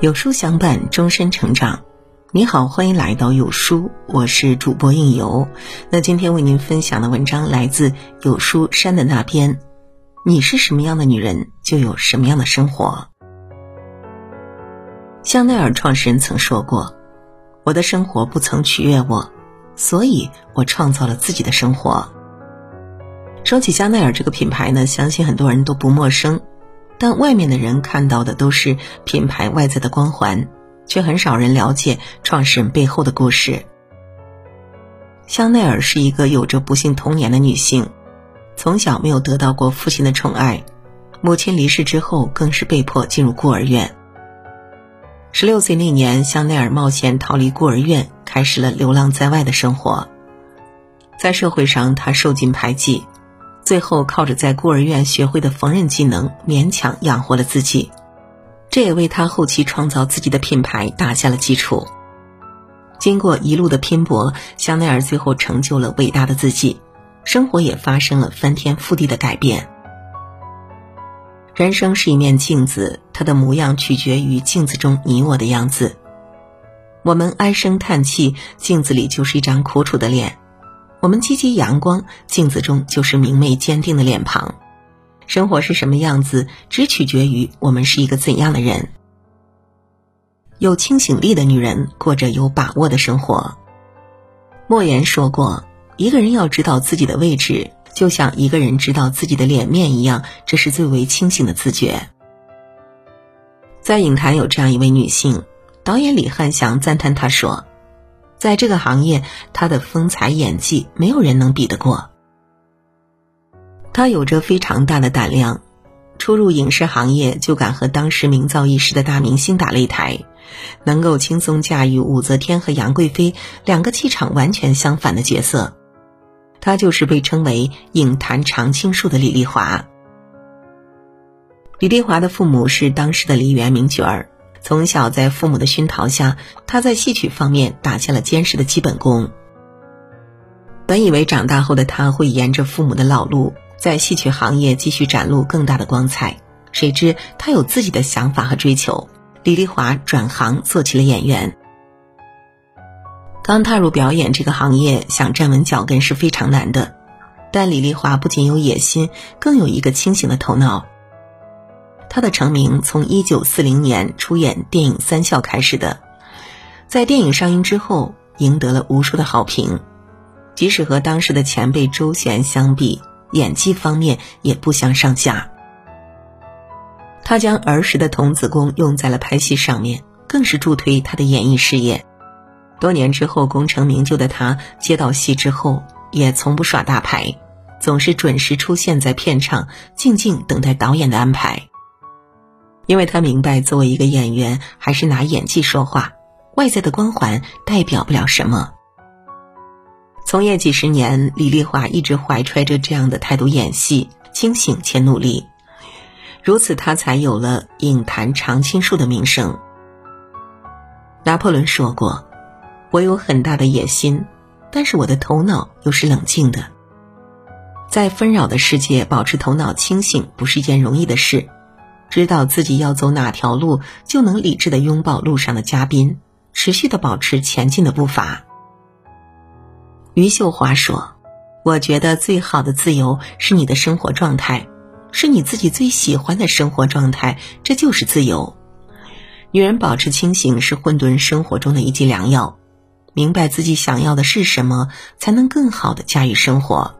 有书相伴，终身成长。你好，欢迎来到有书，我是主播应由。那今天为您分享的文章来自有书山的那边。你是什么样的女人，就有什么样的生活。香奈儿创始人曾说过：“我的生活不曾取悦我，所以我创造了自己的生活。”说起香奈儿这个品牌呢，相信很多人都不陌生。但外面的人看到的都是品牌外在的光环，却很少人了解创始人背后的故事。香奈儿是一个有着不幸童年的女性，从小没有得到过父亲的宠爱，母亲离世之后更是被迫进入孤儿院。十六岁那年，香奈儿冒险逃离孤儿院，开始了流浪在外的生活。在社会上，她受尽排挤。最后靠着在孤儿院学会的缝纫技能，勉强养活了自己，这也为他后期创造自己的品牌打下了基础。经过一路的拼搏，香奈儿最后成就了伟大的自己，生活也发生了翻天覆地的改变。人生是一面镜子，它的模样取决于镜子中你我的样子。我们唉声叹气，镜子里就是一张苦楚的脸。我们积极阳光，镜子中就是明媚坚定的脸庞。生活是什么样子，只取决于我们是一个怎样的人。有清醒力的女人过着有把握的生活。莫言说过：“一个人要知道自己的位置，就像一个人知道自己的脸面一样，这是最为清醒的自觉。”在影坛有这样一位女性导演李汉祥赞叹她说。在这个行业，他的风采演技没有人能比得过。他有着非常大的胆量，初入影视行业就敢和当时名噪一时的大明星打擂台，能够轻松驾驭武则天和杨贵妃两个气场完全相反的角色。他就是被称为影坛常青树的李丽华。李丽华的父母是当时的梨园名角儿。从小在父母的熏陶下，他在戏曲方面打下了坚实的基本功。本以为长大后的他会沿着父母的老路，在戏曲行业继续展露更大的光彩，谁知他有自己的想法和追求。李丽华转行做起了演员。刚踏入表演这个行业，想站稳脚跟是非常难的。但李丽华不仅有野心，更有一个清醒的头脑。他的成名从一九四零年出演电影《三笑》开始的，在电影上映之后，赢得了无数的好评。即使和当时的前辈周璇相比，演技方面也不相上下。他将儿时的童子功用在了拍戏上面，更是助推他的演艺事业。多年之后功成名就的他，接到戏之后也从不耍大牌，总是准时出现在片场，静静等待导演的安排。因为他明白，作为一个演员，还是拿演技说话，外在的光环代表不了什么。从业几十年，李丽华一直怀揣着这样的态度演戏，清醒且努力，如此他才有了影坛常青树的名声。拿破仑说过：“我有很大的野心，但是我的头脑又是冷静的。在纷扰的世界，保持头脑清醒不是一件容易的事。”知道自己要走哪条路，就能理智的拥抱路上的嘉宾，持续的保持前进的步伐。余秀华说：“我觉得最好的自由是你的生活状态，是你自己最喜欢的生活状态，这就是自由。女人保持清醒是混沌生活中的一剂良药，明白自己想要的是什么，才能更好的驾驭生活。”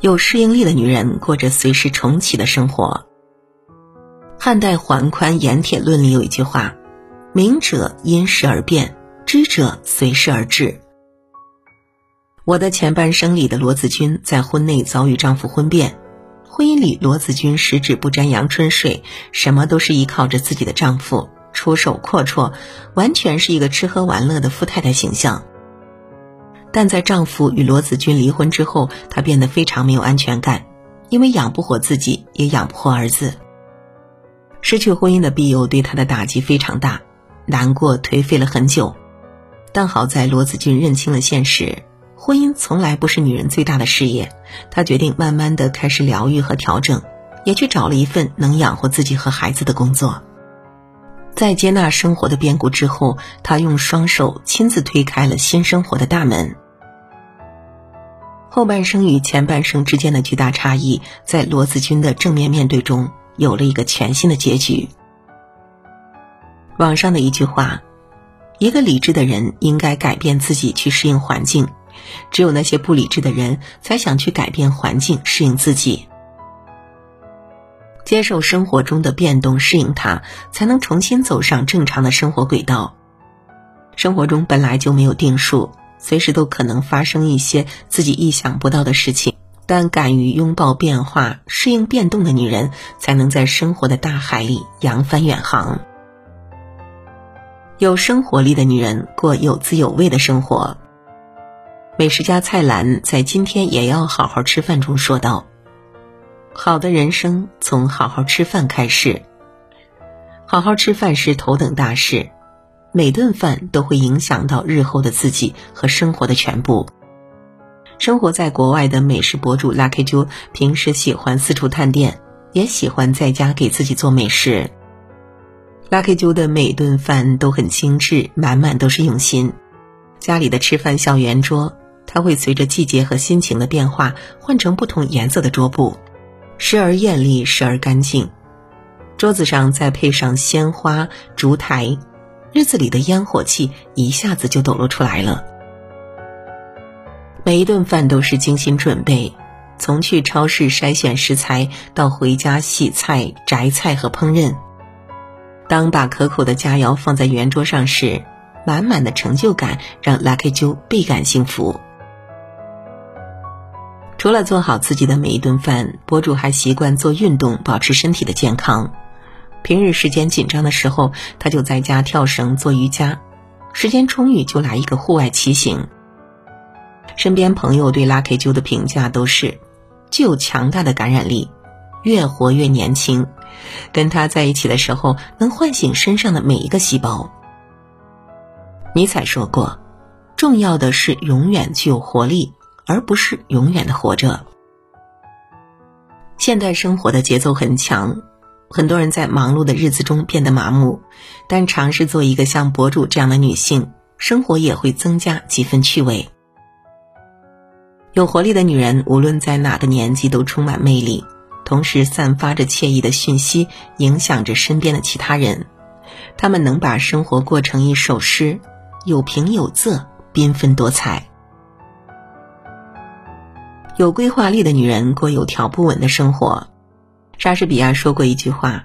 有适应力的女人过着随时重启的生活。汉代桓宽《盐铁论》里有一句话：“明者因时而变，知者随事而至。”我的前半生里的罗子君在婚内遭遇丈夫婚变，婚姻里罗子君十指不沾阳春水，什么都是依靠着自己的丈夫，出手阔绰，完全是一个吃喝玩乐的富太太形象。但在丈夫与罗子君离婚之后，她变得非常没有安全感，因为养不活自己，也养不活儿子。失去婚姻的庇佑对她的打击非常大，难过颓废了很久。但好在罗子君认清了现实，婚姻从来不是女人最大的事业。她决定慢慢的开始疗愈和调整，也去找了一份能养活自己和孩子的工作。在接纳生活的变故之后，他用双手亲自推开了新生活的大门。后半生与前半生之间的巨大差异，在罗子君的正面面对中有了一个全新的结局。网上的一句话：“一个理智的人应该改变自己去适应环境，只有那些不理智的人才想去改变环境适应自己。接受生活中的变动，适应它，才能重新走上正常的生活轨道。生活中本来就没有定数。”随时都可能发生一些自己意想不到的事情，但敢于拥抱变化、适应变动的女人，才能在生活的大海里扬帆远航。有生活力的女人过有滋有味的生活。美食家蔡澜在《今天也要好好吃饭》中说道：“好的人生从好好吃饭开始，好好吃饭是头等大事。”每顿饭都会影响到日后的自己和生活的全部。生活在国外的美食博主 Lucky Jo 平时喜欢四处探店，也喜欢在家给自己做美食。Lucky Jo 的每顿饭都很精致，满满都是用心。家里的吃饭小圆桌，他会随着季节和心情的变化换成不同颜色的桌布，时而艳丽，时而干净。桌子上再配上鲜花、烛台。日子里的烟火气一下子就抖落出来了。每一顿饭都是精心准备，从去超市筛选食材到回家洗菜、摘菜和烹饪。当把可口的佳肴放在圆桌上时，满满的成就感让 Lucky 啾倍感幸福。除了做好自己的每一顿饭，博主还习惯做运动，保持身体的健康。平日时间紧张的时候，他就在家跳绳、做瑜伽；时间充裕就来一个户外骑行。身边朋友对 Lucky 啾的评价都是：具有强大的感染力，越活越年轻。跟他在一起的时候，能唤醒身上的每一个细胞。尼采说过：“重要的是永远具有活力，而不是永远的活着。”现代生活的节奏很强。很多人在忙碌的日子中变得麻木，但尝试做一个像博主这样的女性，生活也会增加几分趣味。有活力的女人，无论在哪个年纪都充满魅力，同时散发着惬意的讯息，影响着身边的其他人。她们能把生活过成一首诗，有平有仄，缤纷多彩。有规划力的女人过有条不紊的生活。莎士比亚说过一句话：“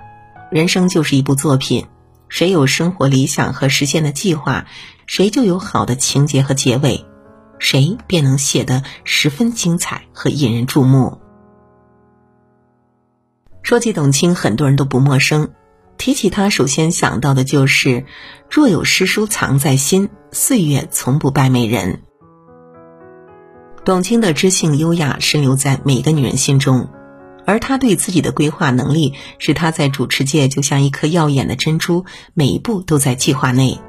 人生就是一部作品，谁有生活理想和实现的计划，谁就有好的情节和结尾，谁便能写得十分精彩和引人注目。”说起董卿，很多人都不陌生，提起她，首先想到的就是“若有诗书藏在心，岁月从不败美人”。董卿的知性优雅深留在每个女人心中。而他对自己的规划能力，使他在主持界就像一颗耀眼的珍珠，每一步都在计划内。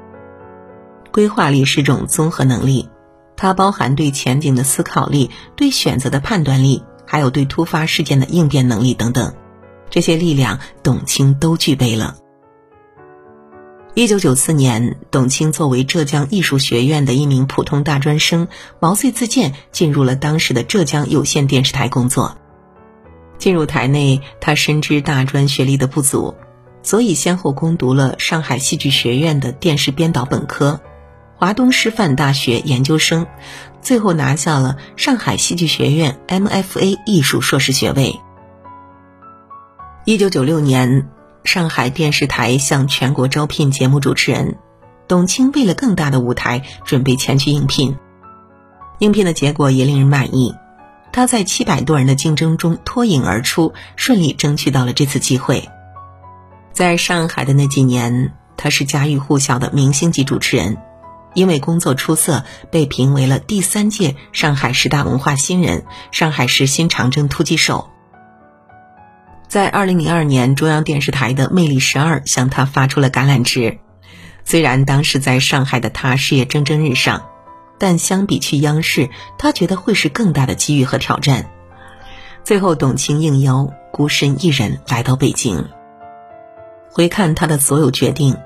规划力是种综合能力，它包含对前景的思考力、对选择的判断力，还有对突发事件的应变能力等等。这些力量，董卿都具备了。一九九四年，董卿作为浙江艺术学院的一名普通大专生，毛遂自荐进入了当时的浙江有线电视台工作。进入台内，他深知大专学历的不足，所以先后攻读了上海戏剧学院的电视编导本科、华东师范大学研究生，最后拿下了上海戏剧学院 MFA 艺术硕士学位。一九九六年，上海电视台向全国招聘节目主持人，董卿为了更大的舞台，准备前去应聘。应聘的结果也令人满意。他在七百多人的竞争中脱颖而出，顺利争取到了这次机会。在上海的那几年，他是家喻户晓的明星级主持人，因为工作出色，被评为了第三届上海十大文化新人、上海市新长征突击手。在二零零二年，中央电视台的《魅力十二》向他发出了橄榄枝。虽然当时在上海的他事业蒸蒸日上。但相比去央视，他觉得会是更大的机遇和挑战。最后，董卿应邀孤身一人来到北京。回看他的所有决定，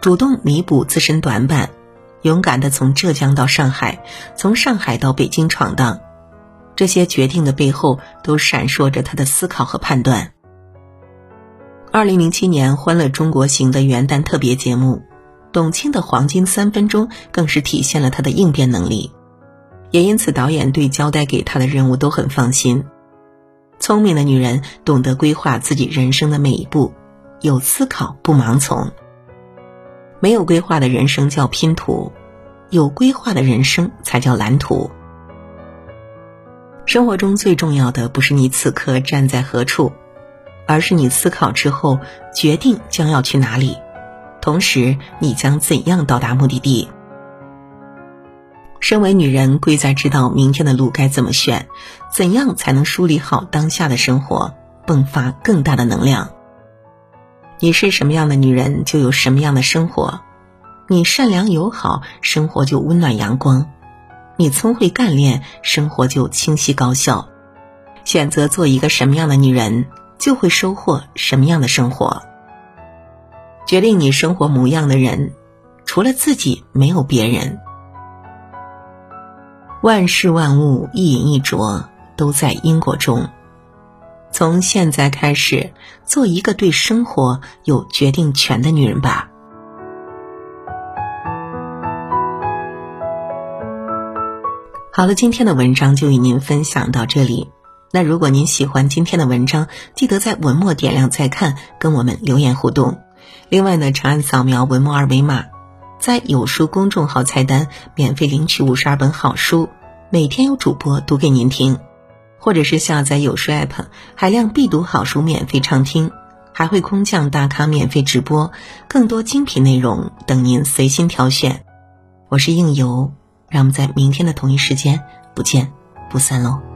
主动弥补自身短板，勇敢的从浙江到上海，从上海到北京闯荡。这些决定的背后，都闪烁着他的思考和判断。二零零七年《欢乐中国行》的元旦特别节目，董卿的黄金三分钟更是体现了她的应变能力，也因此导演对交代给她的任务都很放心。聪明的女人懂得规划自己人生的每一步，有思考不盲从。没有规划的人生叫拼图，有规划的人生才叫蓝图。生活中最重要的不是你此刻站在何处，而是你思考之后决定将要去哪里，同时你将怎样到达目的地。身为女人，贵在知道明天的路该怎么选，怎样才能梳理好当下的生活，迸发更大的能量。你是什么样的女人，就有什么样的生活。你善良友好，生活就温暖阳光。你聪慧干练，生活就清晰高效。选择做一个什么样的女人，就会收获什么样的生活。决定你生活模样的人，除了自己，没有别人。万事万物一饮一啄，都在因果中。从现在开始，做一个对生活有决定权的女人吧。好了，今天的文章就与您分享到这里。那如果您喜欢今天的文章，记得在文末点亮再看，跟我们留言互动。另外呢，长按扫描文末二维码，在有书公众号菜单免费领取五十二本好书，每天有主播读给您听；或者是下载有书 app，海量必读好书免费畅听，还会空降大咖免费直播，更多精品内容等您随心挑选。我是应由。让我们在明天的同一时间不见不散喽。